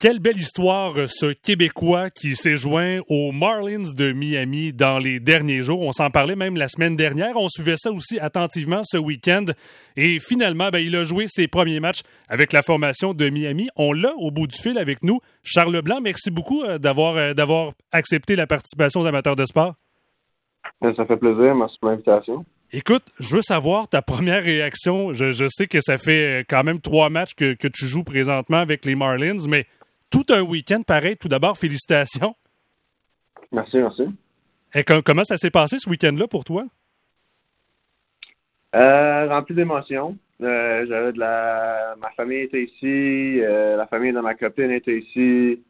Quelle belle histoire, euh, ce Québécois qui s'est joint aux Marlins de Miami dans les derniers jours. On s'en parlait même la semaine dernière. On suivait ça aussi attentivement ce week-end. Et finalement, ben, il a joué ses premiers matchs avec la formation de Miami. On l'a au bout du fil avec nous. Charles Leblanc, merci beaucoup euh, d'avoir, euh, d'avoir accepté la participation aux amateurs de sport. Ben, ça fait plaisir. Merci pour l'invitation. Écoute, je veux savoir ta première réaction. Je, sais que ça fait quand même trois matchs que, que tu joues présentement avec les Marlins, mais tout un week-end pareil. Tout d'abord, félicitations. Merci, merci. Et comment ça s'est passé ce week-end-là pour toi? Euh, rempli d'émotions. Euh, j'avais de la. Ma famille était ici, euh, la famille de ma copine était ici.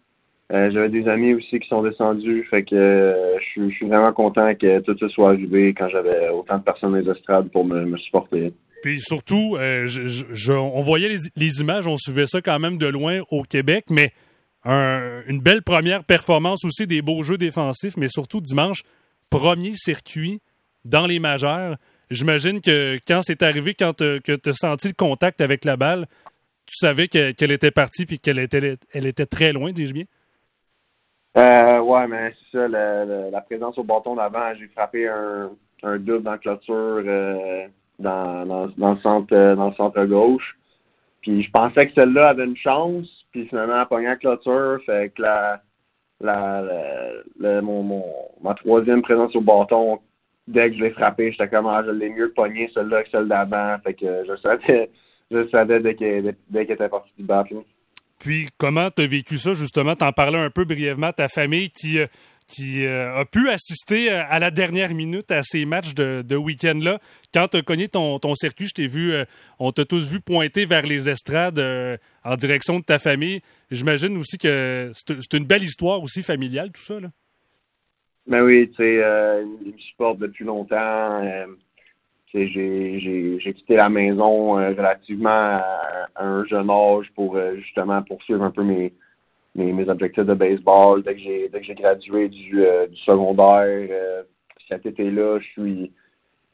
j'avais des amis aussi qui sont descendus. Fait que je suis vraiment content que tout ça soit arrivé quand j'avais autant de personnes dans les estrades pour me, supporter. Puis surtout, on voyait les, les, images, on suivait ça quand même de loin au Québec, mais une belle première performance aussi, des beaux jeux défensifs, mais surtout dimanche, premier circuit dans les majeurs. J'imagine que quand c'est arrivé, quand tu as senti le contact avec la balle, tu savais qu'elle était partie puis qu'elle était, elle était très loin, dis-je bien? Euh, ouais, mais c'est ça, la, présence au bâton d'avant, j'ai frappé un, double dans euh, dans, dans, le centre, euh, dans le centre gauche. Puis je pensais que celle-là avait une chance, puis finalement, elle la clôture, fait que la, la, mon, mon, ma troisième présence au bâton, dès que je l'ai frappé, j'étais comme, ah, je l'ai mieux pogné celle-là que celle d'avant, fait que je savais, je savais dès qu'elle était partie du battre. Puis, comment tu as vécu ça, justement? T'en parlais un peu brièvement, ta famille qui, euh, qui euh, a pu assister euh, à la dernière minute à ces matchs de, week-end-là. Quand tu as cogné ton, circuit, je t'ai vu, euh, on t'a tous vu pointer vers les estrades en direction de ta famille. J'imagine aussi que c'est une belle histoire aussi familiale, tout ça. Là. Ben oui, tu sais, ils me supportent depuis longtemps. j'ai quitté la maison relativement à, un jeune âge pour justement poursuivre un peu mes, mes, objectifs de baseball. Dès que j'ai dès que j'ai gradué du, euh, secondaire, euh, cet été-là, je suis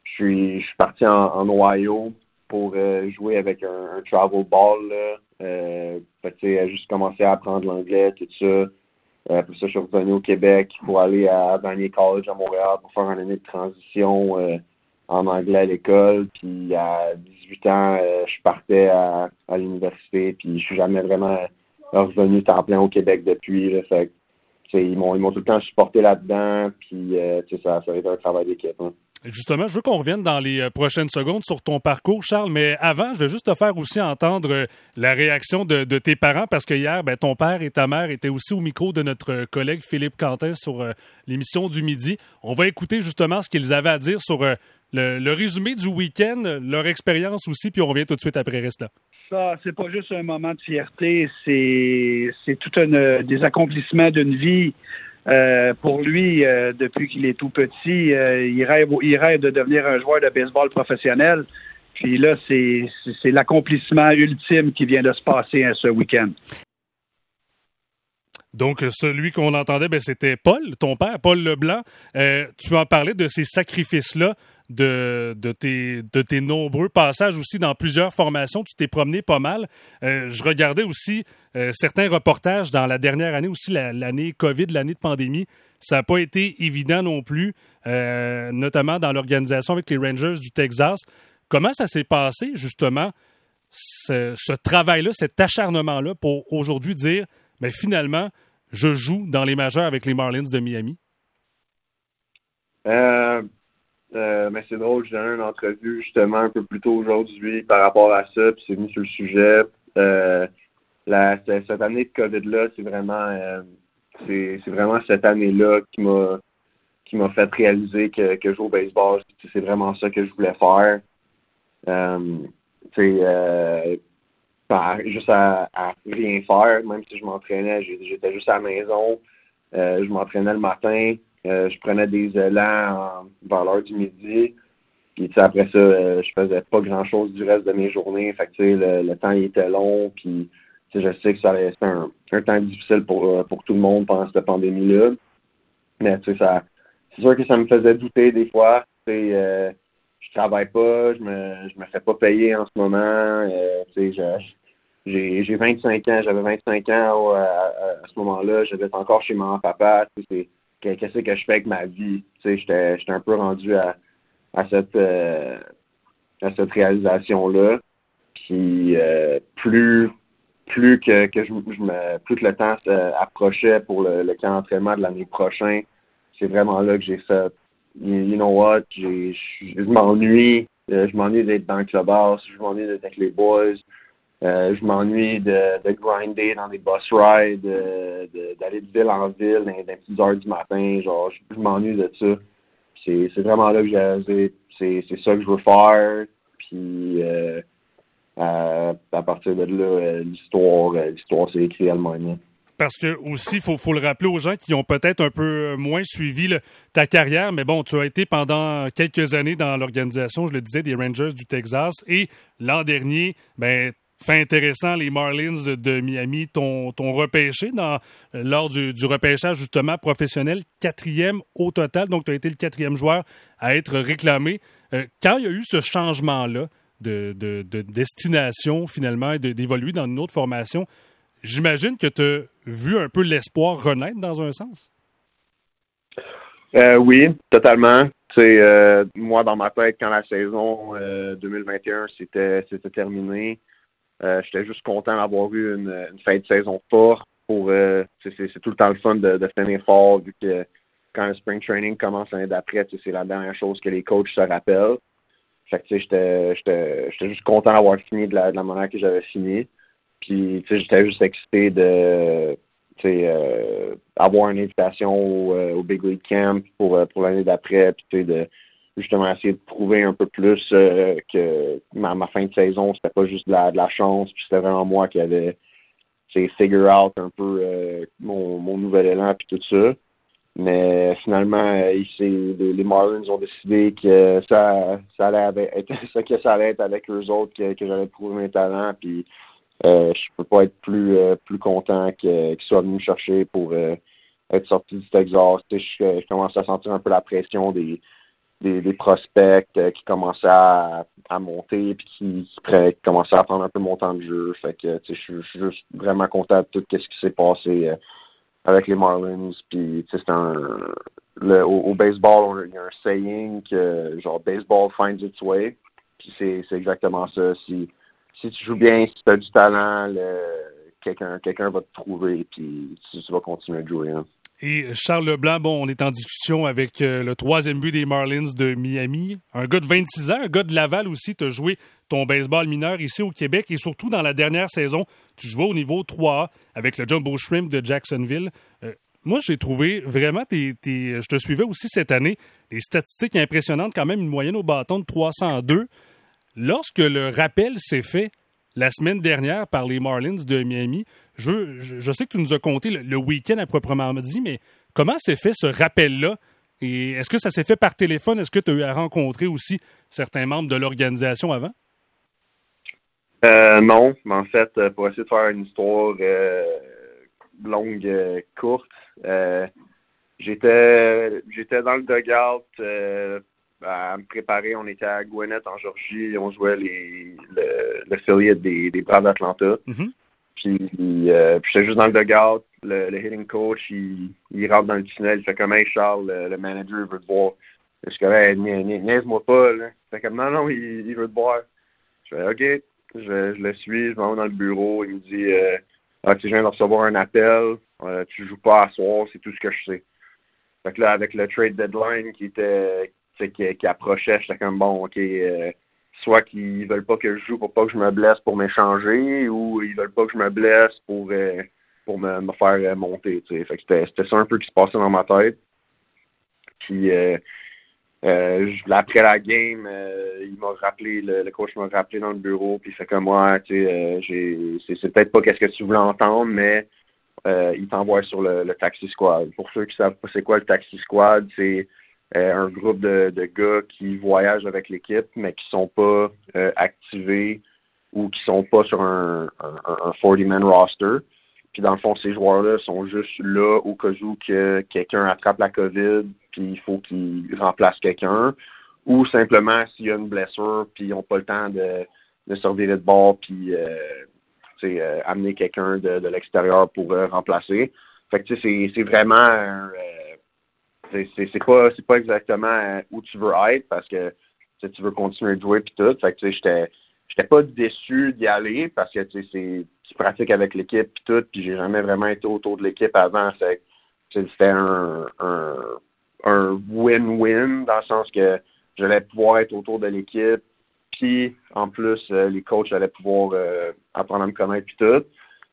je suis je suis parti en, Ohio pour euh, jouer avec un, travel ball. Là. Juste commencé à apprendre l'anglais, tout ça. après ça, je suis revenu au Québec pour aller à Vanier College à Montréal pour faire une année de transition en anglais à l'école. Puis à 18 ans, je partais à, à l'université. Puis je suis jamais vraiment plein au Québec depuis. ils m'ont tout le temps supporté là-dedans, puis euh, ça, ça a un travail d'équipe. Hein. Justement, je veux qu'on revienne dans les euh, prochaines secondes sur ton parcours, Charles, mais avant, je veux juste te faire aussi entendre euh, la réaction de, tes parents, parce que hier, ben, ton père et ta mère étaient aussi au micro de notre collègue Philippe Quentin sur l'émission du midi. On va écouter justement ce qu'ils avaient à dire sur le, résumé du week-end, leur expérience aussi, puis on revient tout de suite après reste ça, c'est pas juste un moment de fierté, c'est, tout un, des accomplissements d'une vie. Euh, pour lui, euh, depuis qu'il est tout petit, euh, il, rêve, il rêve de devenir un joueur de baseball professionnel. Puis là, c'est, c'est l'accomplissement ultime qui vient de se passer ce week-end. Donc, celui qu'on entendait, ben, c'était Paul, ton père, Paul Leblanc. tu en parlais de ces sacrifices-là de, de, tes, de tes nombreux passages aussi dans plusieurs formations. Tu t'es promené pas mal. Euh, je regardais aussi euh, certains reportages dans la dernière année, aussi l'année COVID, l'année de pandémie. Ça n'a pas été évident non plus, euh, notamment dans l'organisation avec les Rangers du Texas. Comment ça s'est passé, justement, ce, ce travail-là, cet acharnement-là pour aujourd'hui dire, mais finalement, je joue dans les majeurs avec les Marlins de Miami? Euh, mais c'est drôle, j'ai donné une entrevue justement un peu plus tôt aujourd'hui par rapport à ça, puis c'est venu sur le sujet. Euh, cette année de COVID-là, c'est vraiment euh, c'est, vraiment cette année-là qui m'a qui m'a fait réaliser que, que jouer au baseball, c'est vraiment ça que je voulais faire. Euh, juste à, rien faire, même si je m'entraînais, j'étais juste à la maison. je m'entraînais le matin, euh, je prenais des élans vers l'heure du midi. Puis après ça, euh, je faisais pas grand chose du reste de mes journées. Fait le, le temps était long. Puis je sais que ça restait un, un temps difficile pour, euh, pour tout le monde pendant cette pandémie-là. Mais ça c'est sûr que ça me faisait douter des fois. Euh, je travaille pas, je me je me fais pas payer en ce moment. Euh, j'ai 25 ans, j'avais 25 ans à, ce moment-là, j'avais encore chez maman papa. Qu'est-ce que je fais avec ma vie? J'étais un peu rendu à, à cette euh, cette réalisation-là. Puis euh, plus plus que, que je, me plus que le temps approchait pour le, le camp d'entraînement de l'année prochaine, c'est vraiment là que j'ai fait you know what, je m'ennuie. Euh, je m'ennuie d'être dans le clubhouse, je m'ennuie d'être avec les boys. Euh, je m'ennuie de, de, grinder dans des bus rides, d'aller de, ville en ville dans, les petites heures du matin. Genre, je, m'ennuie de ça. C'est vraiment là que j'ai c'est ça que je veux faire. Puis euh, à, partir de là, l'histoire, l'histoire s'est écrite elle-même. Parce que aussi, il faut, faut, le rappeler aux gens qui ont peut-être un peu moins suivi ta carrière, mais bon, tu as été pendant quelques années dans l'organisation, je le disais, des Rangers du Texas. Et l'an dernier, ben, fait intéressant, les Marlins de Miami t'ont repêché dans, lors du, repêchage justement professionnel, quatrième au total. Donc, tu as été le quatrième joueur à être réclamé. Euh, quand il y a eu ce changement-là de, de, de, destination finalement et d'évoluer dans une autre formation, j'imagine que tu as vu un peu l'espoir renaître dans un sens? Euh, oui, totalement. Euh, moi, dans ma tête, quand la saison 2021 euh, c'était c'était terminé, euh, j'étais juste content d'avoir eu une, fin de saison forte. Pour c'est tout le temps le fun de, de finir fort vu que quand le spring training commence l'année d'après, c'est la dernière chose que les coachs se rappellent. Fait que j'étais juste content d'avoir fini de la, manière que j'avais fini. Puis, j'étais juste excité de euh, avoir une invitation au, euh, Big League Camp pour, euh, l'année d'après, justement essayer de prouver un peu plus que ma, fin de saison, c'était pas juste de la, chance, puis c'était vraiment moi qui avait figure out un peu mon, mon nouvel élan puis tout ça. Mais finalement, ici, les, Marlins ont décidé que ça, ça allait être, que ça allait être avec eux autres que, que j'allais prouver mes talents. Puis euh, je peux pas être plus euh, plus content qu'ils soient venus me chercher pour euh, être sorti du Texas. Je, je commence à sentir un peu la pression des, des, prospects qui commençaient à, monter puis qui, commençaient à prendre un peu mon temps de jeu. Fait que je suis juste vraiment content de tout ce qui s'est passé avec les Marlins. Puis c'est un au, baseball, il y a un saying que genre baseball finds its way. Puis c'est exactement ça. Si tu joues bien, si tu as du talent, quelqu'un quelqu'un va te trouver puis tu, vas continuer à jouer. Hein. Et Charles Leblanc, bon, on est en discussion avec euh, le troisième but des Marlins de Miami. Un gars de 26 ans, un gars de Laval aussi, tu as joué ton baseball mineur ici au Québec et surtout dans la dernière saison, tu jouais au niveau 3A avec le Jumbo Shrimp de Jacksonville. Euh, moi, j'ai trouvé vraiment, je te suivais aussi cette année, des statistiques impressionnantes, quand même une moyenne au bâton de 302. Lorsque le rappel s'est fait la semaine dernière par les Marlins de Miami, je, sais que tu nous as compté le, week-end à proprement dit, mais comment s'est fait ce rappel-là? Et est-ce que ça s'est fait par téléphone? Est-ce que tu as eu à rencontrer aussi certains membres de l'organisation avant? Euh, non, mais en fait, euh, pour essayer de faire une histoire euh, longue, courte, j'étais j'étais dans le dugout à me préparer. On était à Gwinnett en Georgie. On jouait les, le, des, des Braves d'Atlanta. Mm-hmm. Euh, puis, j'étais juste dans le dugout. Le, le hitting coach, il, il, rentre dans le tunnel. Il fait comme, hey Charles, le, manager veut te voir. Je suis comme, hey, niaise-moi pas. Là. Il fait comme, non, non, il, il veut te voir. Je fais, OK. Je, je le suis. Je m'en vais dans le bureau. Il me dit, euh, ah, tu viens de recevoir un appel. Euh, tu joues pas à soir. C'est tout ce que je sais. Fait que là, avec le trade deadline qui était qui, qui approchait, j'étais comme bon, ok, euh, soit qu'ils veulent pas que je joue pour pas que je me blesse pour m'échanger, ou ils veulent pas que je me blesse pour euh, pour me, me faire euh, monter. Fait que c'était, ça un peu qui se passait dans ma tête. Puis euh, après la game, il m'a rappelé, le, coach m'a rappelé dans le bureau, puis il fait comme moi, tu sais, j'ai, c'est, peut-être pas qu'est-ce que tu voulais entendre, mais il t'envoie sur le, le, taxi squad. Pour ceux qui savent pas c'est quoi le taxi squad, c'est euh, un groupe de, gars qui voyagent avec l'équipe, mais qui sont pas euh, activés ou qui sont pas sur un, un, 40-man roster. Puis dans le fond, ces joueurs-là sont juste là au cas où que quelqu'un attrape la COVID, puis il faut qu'ils remplacent quelqu'un. Ou simplement s'il y a une blessure, puis ils n'ont pas le temps de, de sortir de bord, puis, euh, amener quelqu'un de, de l'extérieur pour remplacer. Fait que c'est vraiment c'est pas c'est pas exactement où tu veux être parce que tu veux continuer de jouer puis tout. Fait que j'étais j'étais pas déçu d'y aller parce que tu sais tu pratiques avec l'équipe puis tout puis j'ai jamais vraiment été autour de l'équipe avant. c'était un un win-win dans le sens que j'allais pouvoir être autour de l'équipe puis en plus euh, les coachs allaient pouvoir euh, apprendre à me connaître puis tout.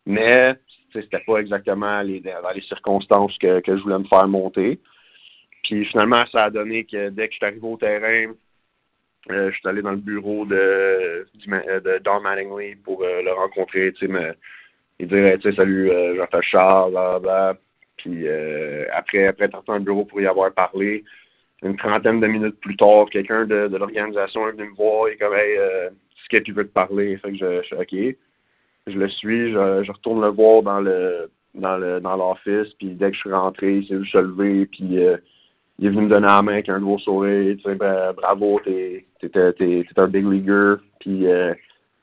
Mais c'était pas exactement les, dans les circonstances que je voulais me faire monter. Puis finalement, ça a donné que dès que je suis arrivé au terrain, euh, je suis allé dans le bureau de, de Don Mattingly pour euh, le rencontrer, tu sais, il dirait, tu sais, salut, euh, Jean-François Charles, bla, Puis euh, après, après dans le bureau pour y avoir parlé, une trentaine de minutes plus tard, quelqu'un de, l'organisation est venu me voir et comme, hey, euh, ce que tu veux te parler? Fait que je, suis OK. Je le suis, je, je retourne le voir dans le dans le dans l'office, puis dès que je suis rentré, il s'est juste levé, puis il est venu me donner la main avec un gros sourire. Tu sais, ben, bravo, t'es, un big leaguer. Puis euh,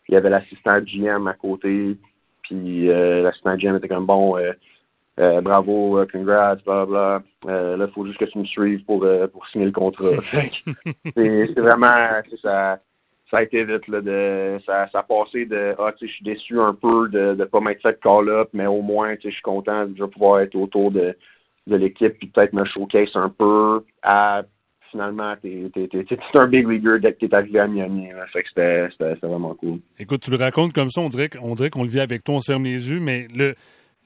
il y avait l'assistant GM à côté. Puis euh, l'assistant GM était comme bon, euh, bravo, congrats, bla bla. là, il faut juste que tu me suives pour, pour signer le contrat. c'est, vraiment, ça, ça a été vite là, de ça, ça a passé de ah tu sais je suis déçu un peu de ne pas m'être fait call-up, mais au moins tu sais je suis content de pouvoir être autour de de l'équipe puis peut-être me showcase un peu à finalement, t'es, un big leaguer dès que t'es arrivé à Miami. Que c'était, vraiment cool. Écoute, tu le racontes comme ça, on dirait, qu'on le vit avec toi, on ferme les yeux, mais le,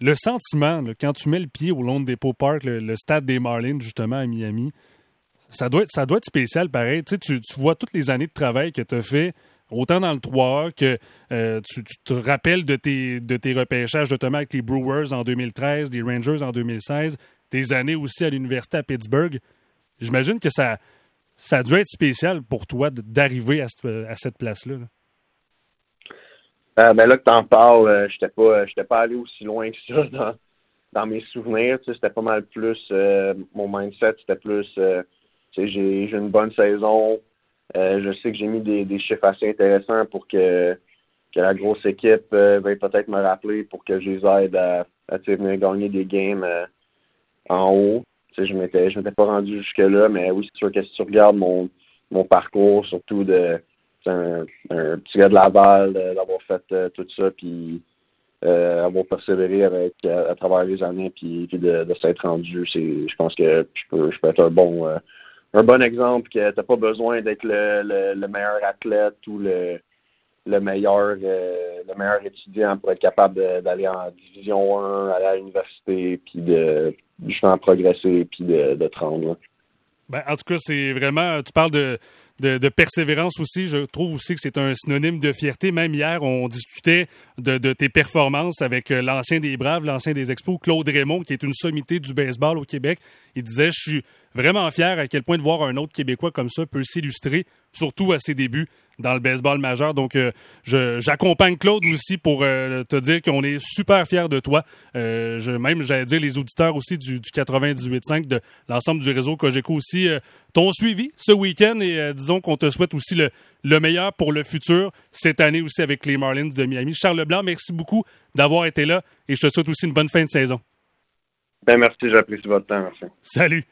le sentiment, quand tu mets le pied au long de Depot Park, le, stade des Marlins, justement, à Miami, ça doit être, ça doit spécial, pareil. Tu, tu vois toutes les années de travail que tu as fait, autant dans le 3 que euh, tu, te rappelles de tes, de tes repêchages, notamment avec les Brewers en 2013, les Rangers en 2016, tes années aussi à l'université à Pittsburgh. J'imagine que ça, ça a dû être spécial pour toi d'arriver à, cette place-là. Euh, ben là que t'en parles, euh, j'étais pas j'étais pas allé aussi loin que ça dans, mes souvenirs. c'était pas mal plus euh, mon mindset, c'était plus j'ai une bonne saison. je sais que j'ai mis des, chiffres assez intéressants pour que, la grosse équipe veuille peut-être me rappeler pour que je les aide à, à venir gagner des games en haut. Tu sais, je m'étais je m'étais pas rendu jusque là, mais oui, c'est sûr que si tu regardes mon, mon parcours, surtout de un, un, petit gars de Laval, d'avoir fait euh, tout ça, puis euh, avoir persévéré avec à, travers les années, puis, puis de, s'être rendu, c'est je pense que je peux je peux être un bon euh, un bon exemple que t'as pas besoin d'être le, le, meilleur athlète ou le le meilleur euh, le meilleur étudiant pour être capable d'aller en division 1, aller à l'université, puis de justement progresser puis de, de te rendre. Ben, en tout cas, c'est vraiment. Tu parles de, de, persévérance aussi. Je trouve aussi que c'est un synonyme de fierté. Même hier, on discutait de, de tes performances avec euh, l'ancien des Braves, l'ancien des Expos, Claude Raymond, qui est une sommité du baseball au Québec. Il disait Je suis vraiment fier à quel point de voir un autre Québécois comme ça peut s'illustrer, surtout à ses débuts dans le baseball majeur. Donc, euh, j'accompagne Claude aussi pour euh, te dire qu'on est super fiers de toi. Euh, je, même, j'allais dire, les auditeurs aussi du, du 98.5, de l'ensemble du réseau Cogeco aussi, t'ont suivi ce week-end et disons qu'on te souhaite aussi le, le meilleur pour le futur cette année aussi avec les Marlins de Miami. Charles Leblanc, merci beaucoup d'avoir été là et je te souhaite aussi une bonne fin de saison. Ben merci, j'apprécie votre temps. Merci. Salut.